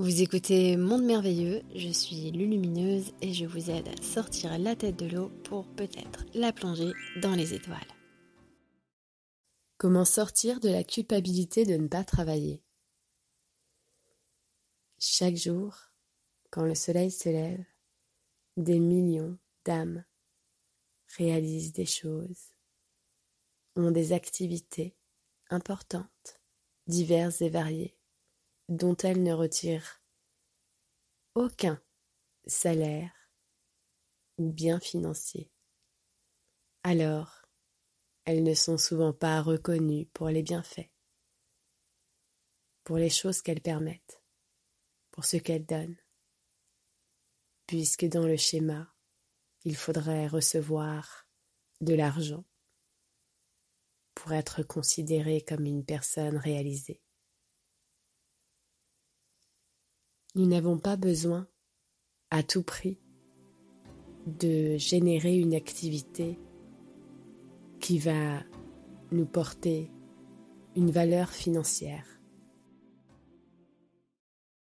Vous écoutez Monde Merveilleux, je suis Lulumineuse et je vous aide à sortir la tête de l'eau pour peut-être la plonger dans les étoiles. Comment sortir de la culpabilité de ne pas travailler? Chaque jour, quand le soleil se lève, des millions d'âmes réalisent des choses, ont des activités importantes, diverses et variées, dont elles ne retirent aucun salaire ou bien financier. Alors, elles ne sont souvent pas reconnues pour les bienfaits, pour les choses qu'elles permettent, pour ce qu'elles donnent, puisque dans le schéma, il faudrait recevoir de l'argent pour être considéré comme une personne réalisée. Nous n'avons pas besoin, à tout prix, de générer une activité qui va nous porter une valeur financière.